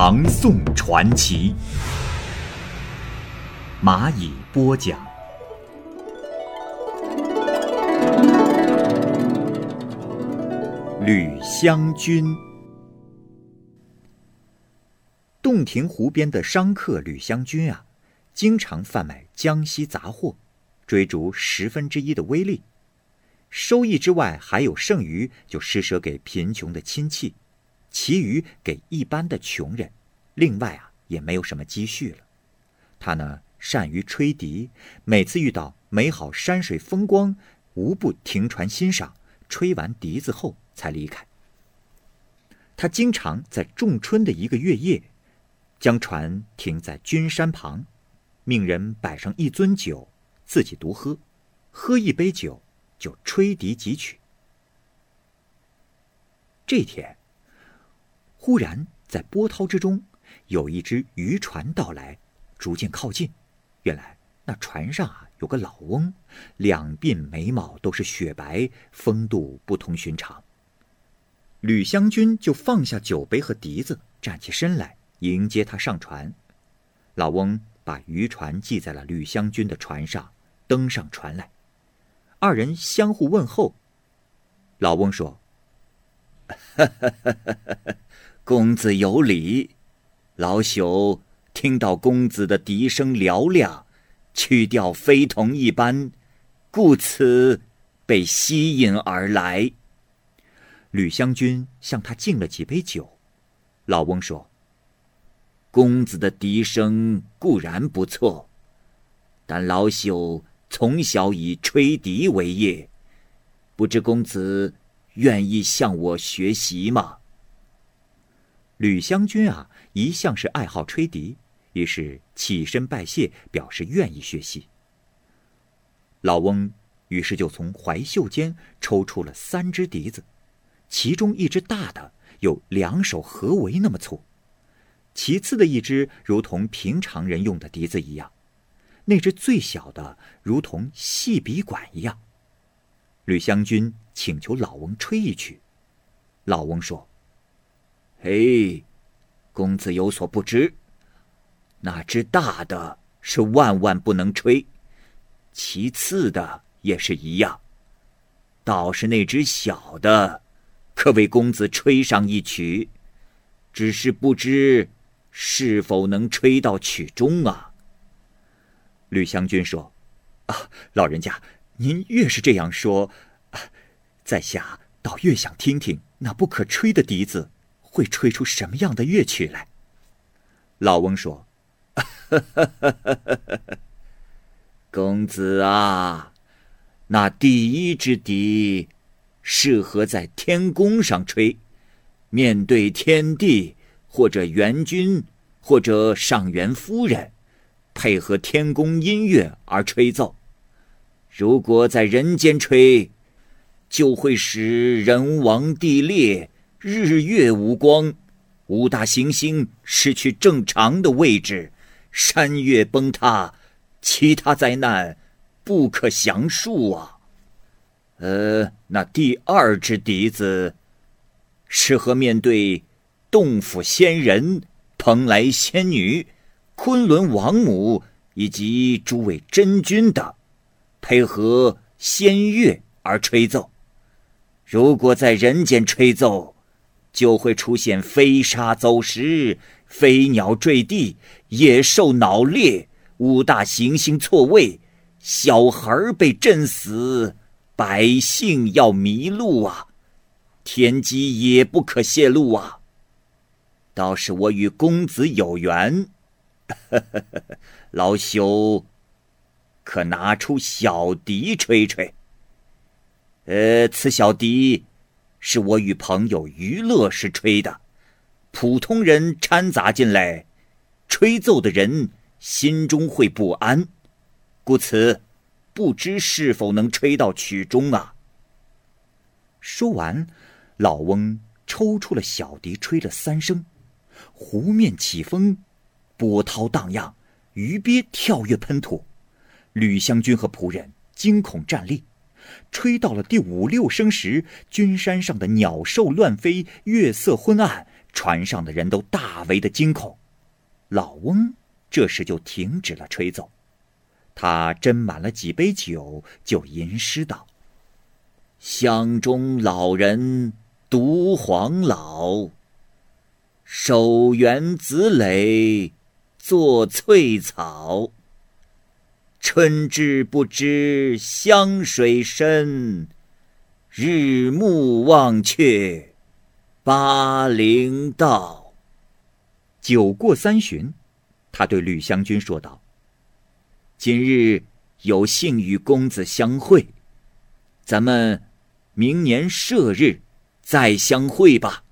唐宋传奇》，蚂蚁播讲。吕香君，洞庭湖边的商客吕香君啊，经常贩卖江西杂货，追逐十分之一的微利。收益之外还有剩余，就施舍给贫穷的亲戚，其余给一般的穷人。另外啊，也没有什么积蓄了。他呢，善于吹笛，每次遇到美好山水风光，无不停船欣赏。吹完笛子后才离开。他经常在仲春的一个月夜，将船停在君山旁，命人摆上一樽酒，自己独喝，喝一杯酒。就吹笛几曲。这天，忽然在波涛之中，有一只渔船到来，逐渐靠近。原来那船上啊有个老翁，两鬓眉毛都是雪白，风度不同寻常。吕香君就放下酒杯和笛子，站起身来迎接他上船。老翁把渔船系在了吕香君的船上，登上船来。二人相互问候。老翁说：“公子有礼，老朽听到公子的笛声嘹亮，曲调非同一般，故此被吸引而来。”吕湘君向他敬了几杯酒。老翁说：“公子的笛声固然不错，但老朽……”从小以吹笛为业，不知公子愿意向我学习吗？吕香君啊，一向是爱好吹笛，于是起身拜谢，表示愿意学习。老翁于是就从怀袖间抽出了三只笛子，其中一只大的有两手合围那么粗，其次的一只如同平常人用的笛子一样。那只最小的，如同细笔管一样。吕香君请求老翁吹一曲。老翁说：“嘿，公子有所不知，那只大的是万万不能吹，其次的也是一样。倒是那只小的，可为公子吹上一曲，只是不知是否能吹到曲中啊。”吕香君说：“啊，老人家，您越是这样说，在下倒越想听听那不可吹的笛子会吹出什么样的乐曲来。”老翁说：“公子啊，那第一支笛适合在天宫上吹，面对天帝或者元君或者上元夫人。”配合天宫音乐而吹奏，如果在人间吹，就会使人亡地裂，日月无光，五大行星失去正常的位置，山岳崩塌，其他灾难不可详述啊。呃，那第二支笛子，适合面对洞府仙人、蓬莱仙女。昆仑王母以及诸位真君等，配合仙乐而吹奏。如果在人间吹奏，就会出现飞沙走石、飞鸟坠地、野兽脑裂、五大行星错位、小孩被震死、百姓要迷路啊！天机也不可泄露啊！倒是我与公子有缘。老朽可拿出小笛吹吹。呃，此小笛是我与朋友娱乐时吹的，普通人掺杂进来吹奏的人心中会不安，故此不知是否能吹到曲中啊。说完，老翁抽出了小笛，吹了三声，湖面起风，波涛荡漾，鱼鳖跳跃喷吐，吕湘君和仆人惊恐站立。吹到了第五六声时，君山上的鸟兽乱飞，月色昏暗，船上的人都大为的惊恐。老翁这时就停止了吹奏，他斟满了几杯酒，就吟诗道：“乡中老人独黄老，手缘子蕾作翠草。”春知不知湘水深，日暮忘却巴陵道。酒过三巡，他对吕香君说道：“今日有幸与公子相会，咱们明年射日再相会吧。”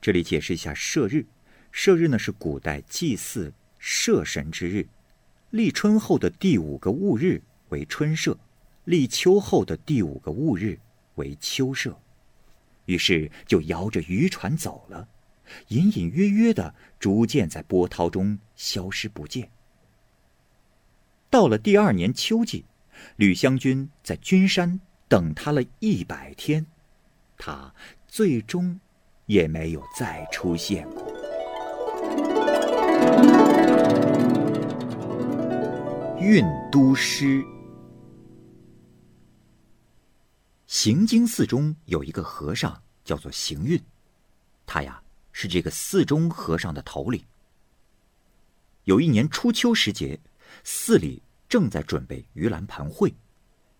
这里解释一下，射日，射日呢是古代祭祀射神之日。立春后的第五个戊日为春社，立秋后的第五个戊日为秋社。于是就摇着渔船走了，隐隐约约的，逐渐在波涛中消失不见。到了第二年秋季，吕香君在君山等他了一百天，他最终也没有再出现过。运都师。行经寺中有一个和尚，叫做行运，他呀是这个寺中和尚的头领。有一年初秋时节，寺里正在准备盂兰盘会，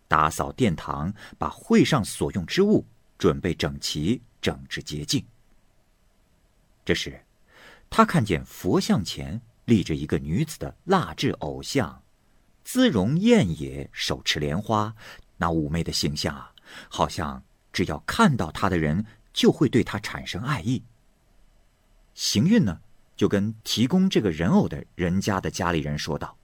打扫殿堂，把会上所用之物准备整齐、整治洁净。这时，他看见佛像前立着一个女子的蜡制偶像。姿容艳也，手持莲花，那妩媚的形象啊，好像只要看到她的人就会对她产生爱意。行运呢，就跟提供这个人偶的人家的家里人说道：“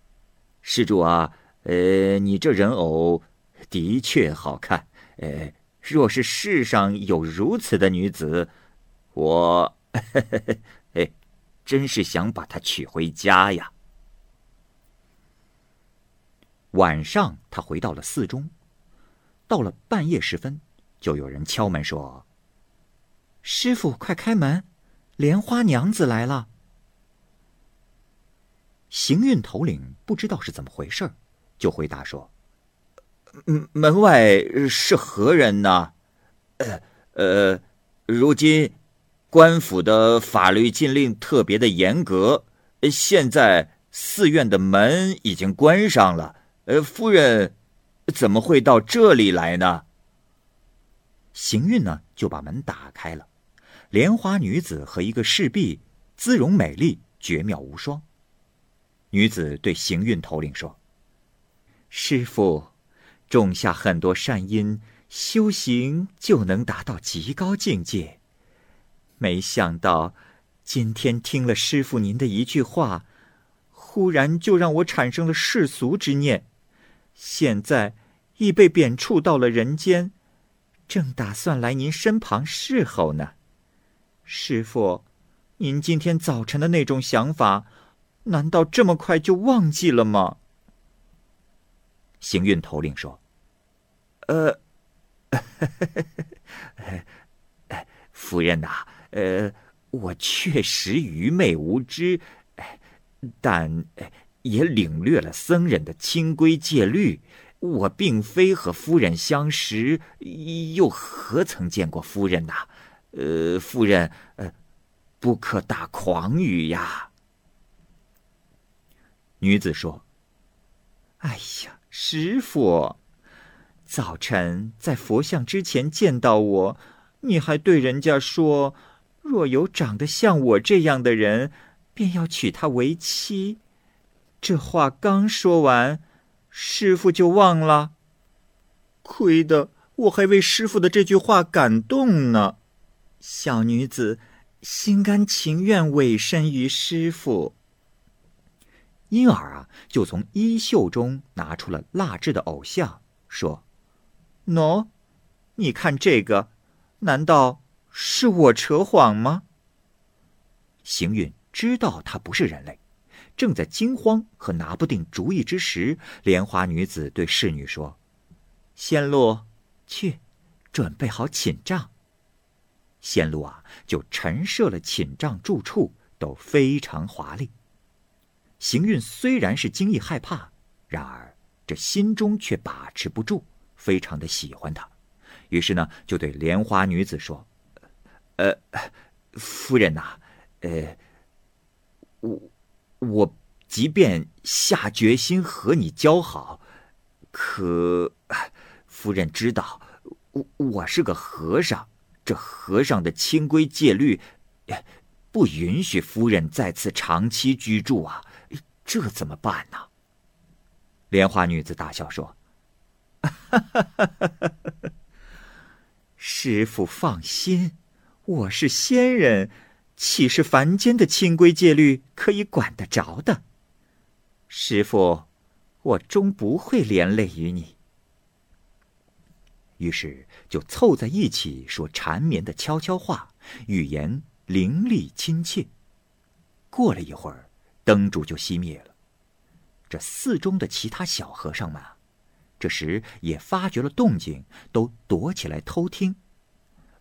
施主啊，呃，你这人偶的确好看，呃，若是世上有如此的女子，我，哎，真是想把她娶回家呀。”晚上，他回到了寺中。到了半夜时分，就有人敲门说：“师傅，快开门，莲花娘子来了。”行运头领不知道是怎么回事就回答说：“门门外是何人呢？呃呃，如今官府的法律禁令特别的严格，现在寺院的门已经关上了。”呃，夫人，怎么会到这里来呢？行运呢，就把门打开了。莲花女子和一个侍婢，姿容美丽，绝妙无双。女子对行运头领说：“师傅，种下很多善因，修行就能达到极高境界。没想到，今天听了师傅您的一句话，忽然就让我产生了世俗之念。”现在已被贬黜到了人间，正打算来您身旁侍候呢。师傅，您今天早晨的那种想法，难道这么快就忘记了吗？行运头领说：“呃，夫人呐，呃，我确实愚昧无知，但……”也领略了僧人的清规戒律。我并非和夫人相识，又何曾见过夫人呐？呃，夫人，呃，不可大狂语呀。女子说：“哎呀，师傅，早晨在佛像之前见到我，你还对人家说，若有长得像我这样的人，便要娶她为妻。”这话刚说完，师傅就忘了。亏得我还为师傅的这句话感动呢。小女子心甘情愿委身于师傅。因而啊，就从衣袖中拿出了蜡制的偶像，说：“喏，你看这个，难道是我扯谎吗？”行云知道他不是人类，正在惊慌和拿不定主意之时，莲花女子对侍女说：“仙露，去，准备好寝帐。”仙露啊，就陈设了寝帐住处，都非常华丽。行运虽然是惊异害怕，然而这心中却把持不住，非常的喜欢他。于是呢，就对莲花女子说：“呃，夫人呐，呃，我我即便下决心和你交好，可夫人知道，我我是个和尚，这和尚的清规戒律，不允许夫人在此长期居住啊。”这怎么办呢？莲花女子大笑说：“师傅放心，我是仙人，岂是凡间的清规戒律可以管得着的？师傅，我终不会连累于你。”于是就凑在一起说缠绵的悄悄话，语言伶俐亲切。过了一会儿。灯烛就熄灭了，这寺中的其他小和尚们，这时也发觉了动静，都躲起来偷听。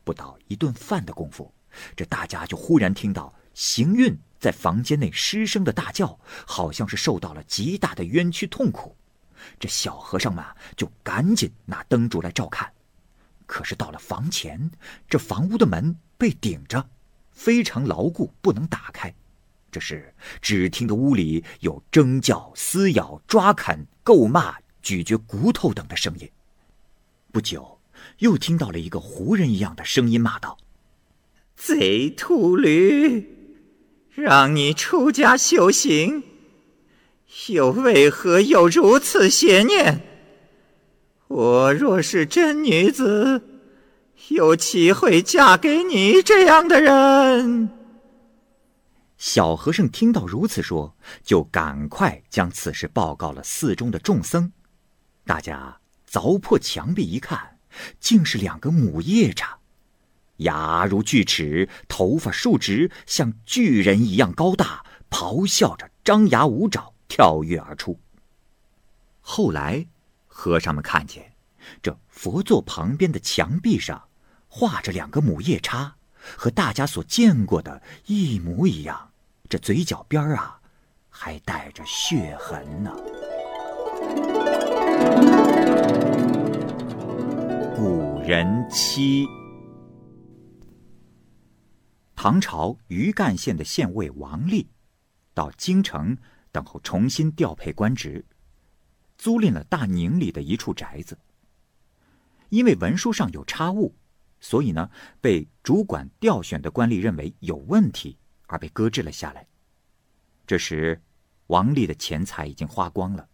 不到一顿饭的功夫，这大家就忽然听到行运在房间内失声的大叫，好像是受到了极大的冤屈痛苦。这小和尚们就赶紧拿灯烛来照看，可是到了房前，这房屋的门被顶着，非常牢固，不能打开。这时，只听得屋里有争叫、撕咬、抓砍、够骂、咀嚼骨头等的声音。不久，又听到了一个胡人一样的声音骂道：“贼秃驴，让你出家修行，又为何有如此邪念？我若是真女子，又岂会嫁给你这样的人？”小和尚听到如此说，就赶快将此事报告了寺中的众僧。大家凿破墙壁一看，竟是两个母夜叉，牙如锯齿，头发竖直，像巨人一样高大，咆哮着，张牙舞爪，跳跃而出。后来，和尚们看见，这佛座旁边的墙壁上，画着两个母夜叉。和大家所见过的一模一样，这嘴角边啊，还带着血痕呢。古人妻。唐朝余干县的县尉王立，到京城等候重新调配官职，租赁了大宁里的一处宅子。因为文书上有差误。所以呢，被主管调选的官吏认为有问题，而被搁置了下来。这时，王立的钱财已经花光了，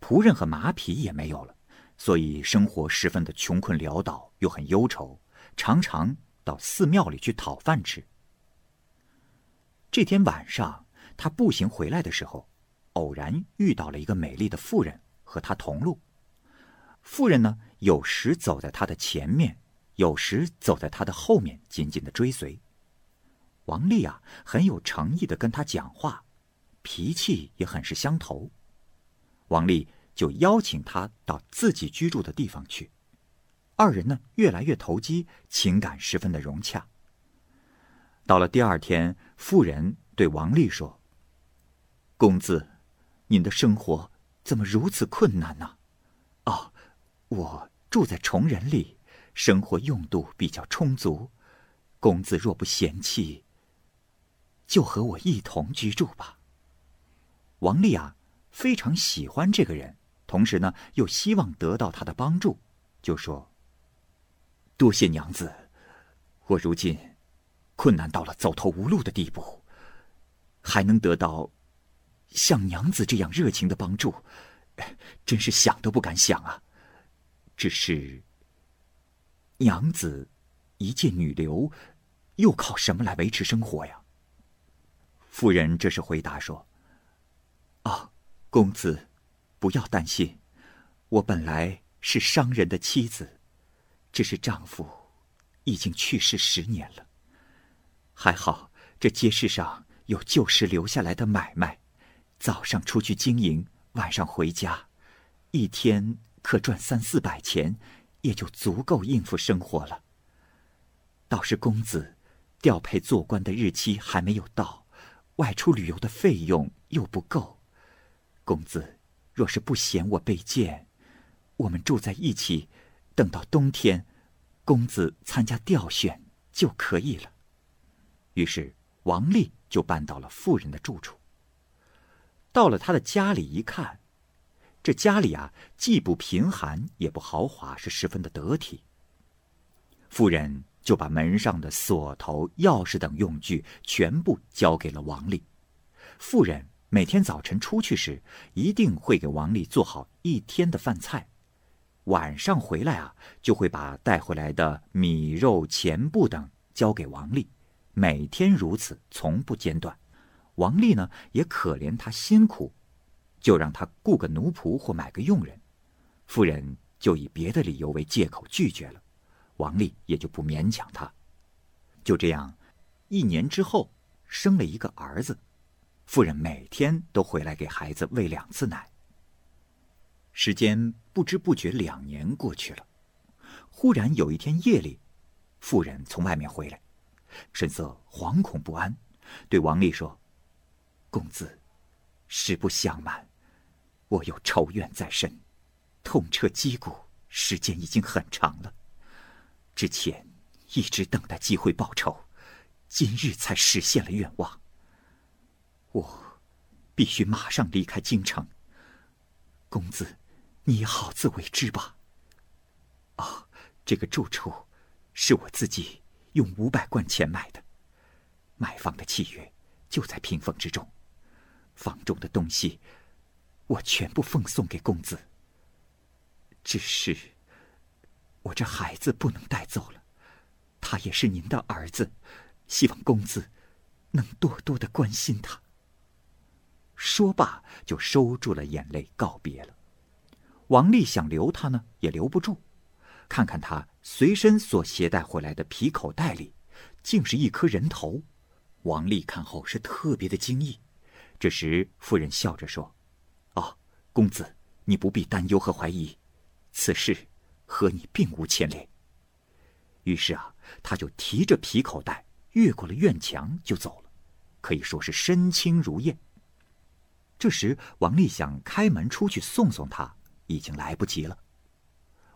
仆人和马匹也没有了，所以生活十分的穷困潦倒，又很忧愁，常常到寺庙里去讨饭吃。这天晚上，他步行回来的时候，偶然遇到了一个美丽的妇人，和他同路。妇人呢，有时走在他的前面。有时走在他的后面，紧紧的追随。王丽啊，很有诚意的跟他讲话，脾气也很是相投。王丽就邀请他到自己居住的地方去。二人呢，越来越投机，情感十分的融洽。到了第二天，妇人对王丽说：“公子，您的生活怎么如此困难呢？哦，我住在崇仁里。”生活用度比较充足，公子若不嫌弃，就和我一同居住吧。王丽啊，非常喜欢这个人，同时呢，又希望得到他的帮助，就说：“多谢娘子，我如今困难到了走投无路的地步，还能得到像娘子这样热情的帮助，真是想都不敢想啊。只是……”娘子，一介女流，又靠什么来维持生活呀？夫人这时回答说：“啊，公子，不要担心，我本来是商人的妻子，只是丈夫已经去世十年了。还好这街市上有旧时留下来的买卖，早上出去经营，晚上回家，一天可赚三四百钱，也就足够应付生活了。倒是公子，调配做官的日期还没有到，外出旅游的费用又不够。公子，若是不嫌我卑贱，我们住在一起，等到冬天，公子参加调选就可以了。于是王丽就搬到了富人的住处。到了他的家里一看，这家里啊，既不贫寒也不豪华，是十分的得体。富人。就把门上的锁头、钥匙等用具全部交给了王丽。妇人每天早晨出去时，一定会给王丽做好一天的饭菜；晚上回来啊，就会把带回来的米、肉、钱布等交给王丽。每天如此，从不间断。王丽呢，也可怜他辛苦，就让他雇个奴仆或买个佣人。夫人就以别的理由为借口拒绝了。王丽也就不勉强他，就这样，一年之后生了一个儿子。夫人每天都回来给孩子喂两次奶。时间不知不觉两年过去了，忽然有一天夜里，妇人从外面回来，神色惶恐不安，对王丽说：“公子，实不相瞒，我有仇怨在身，痛彻肌骨，时间已经很长了。”之前一直等待机会报仇，今日才实现了愿望。我必须马上离开京城。公子，你好自为之吧。啊，这个住处是我自己用五百贯钱买的，买房的契约就在屏风之中，房中的东西我全部奉送给公子。只是。我这孩子不能带走了，他也是您的儿子，希望公子能多多的关心他。说罢，就收住了眼泪，告别了。王丽想留他呢，也留不住。看看他随身所携带回来的皮口袋里，竟是一颗人头。王丽看后是特别的惊异。这时，夫人笑着说：“哦，公子，你不必担忧和怀疑，此事。”和你并无牵连。于是啊，他就提着皮口袋越过了院墙就走了，可以说是身轻如燕。这时，王丽想开门出去送送他，已经来不及了。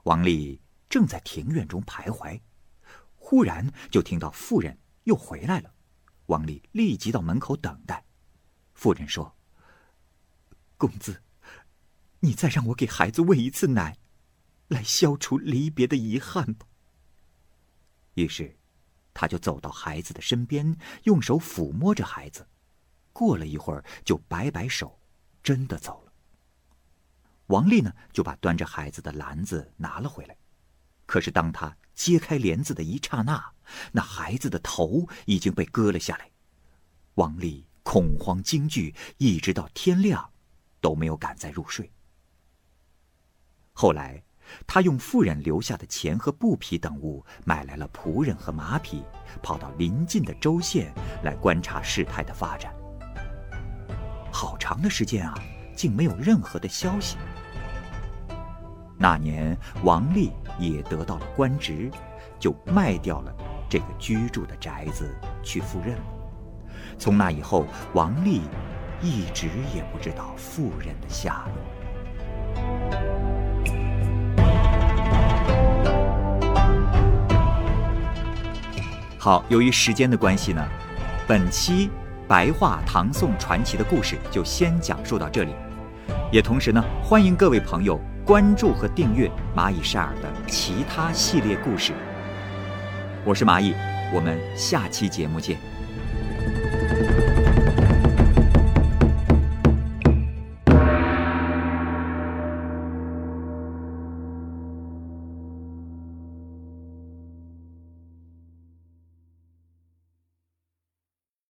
王丽正在庭院中徘徊，忽然就听到妇人又回来了。王丽立即到门口等待。妇人说：“公子，你再让我给孩子喂一次奶。”来消除离别的遗憾吧。于是，他就走到孩子的身边，用手抚摸着孩子。过了一会儿，就摆摆手，真的走。王丽呢，就把端着孩子的篮子拿了回来。可是，当他揭开帘子的一刹那，那孩子的头已经被割了下来。王丽恐慌惊惧，一直到天亮，都没有敢再入睡。后来。他用妇人留下的钱和布匹等物买来了仆人和马匹，跑到邻近的州县来观察事态的发展。好长的时间啊，竟没有任何的消息。那年，王丽也得到了官职，就卖掉了这个居住的宅子去赴任了。从那以后，王丽一直也不知道妇人的下落。好，由于时间的关系呢，本期白话唐宋传奇的故事就先讲述到这里。也同时呢，欢迎各位朋友关注和订阅蚂蚁晒尔的其他系列故事。我是蚂蚁，我们下期节目见。